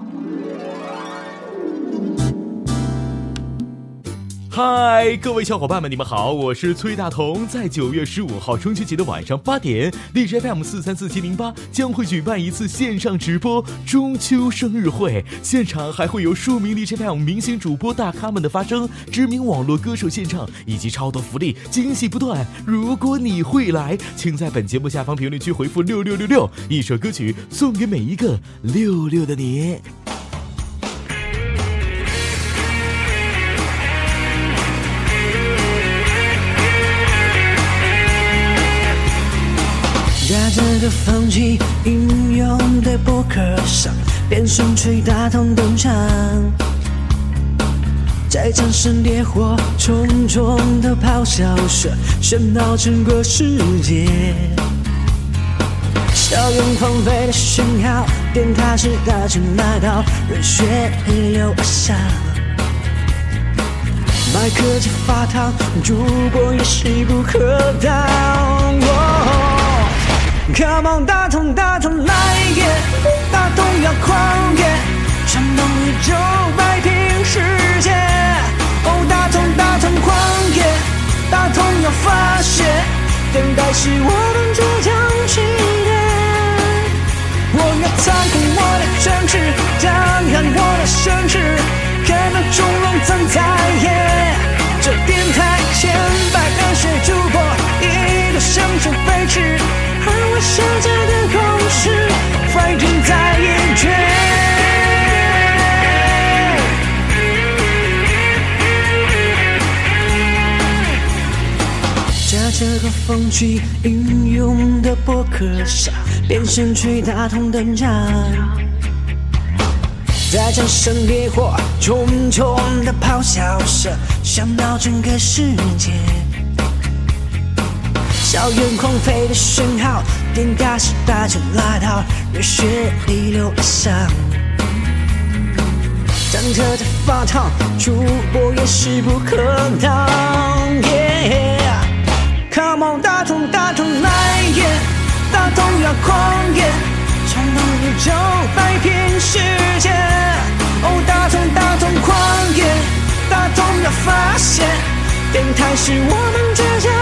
Thank you. 嗨，各位小伙伴们，你们好，我是崔大同。在九月十五号中秋节的晚上八点，荔枝 FM 四三四七零八将会举办一次线上直播中秋生日会，现场还会有数名荔枝 FM 明星主播大咖们的发声，知名网络歌手献唱，以及超多福利，惊喜不断。如果你会来，请在本节目下方评论区回复六六六六，一首歌曲送给每一个六六的你。在这个风起云涌的博客上，变声吹大同登场，在战胜烈火重重的咆哮声，喧闹整个世界。硝烟狂飞的讯号，电台时代正来到，热血逆流而上。麦克在发烫，主播也势不可挡。Come on，大同大同来也，大同要狂野，闯动宇宙，摆平世界。哦，大同大同狂野，大同要发泄，等待是我们倔强起现在的攻势，fighting 在一绝。在这个风起云涌的博客上，变身去大同登场，在战胜烈火重重的咆哮声，响到整个世界。硝烟狂飞的讯号，电台时代就来到，热血逆流而上。战车在发烫，主播也势不可挡。Come on，大同大同来也，大同要狂野，闯荡宇宙，摆平世界。哦，大同大同狂野，大同要发现，电台是我们倔强。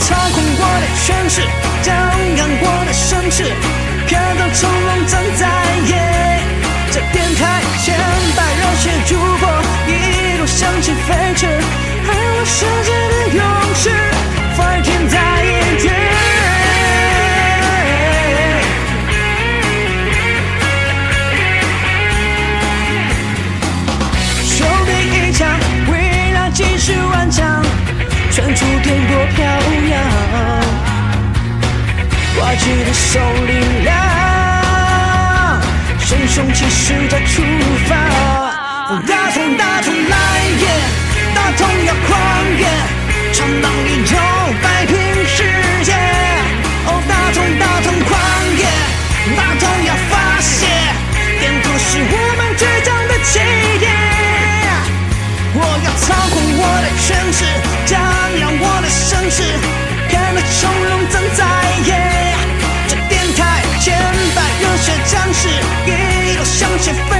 操控我的权势，张扬我的声势，看到成龙站在夜。这电台千百热血主播，一路向前飞驰，而我世界。积蓄的手力量熊熊气势再出发大冲大冲来也大冲要狂野闯荡宇宙摆平世界哦大冲大冲狂野大冲要发泄沿途是我们倔强的起点我要操控我的权势张扬我的声势看这从容战 your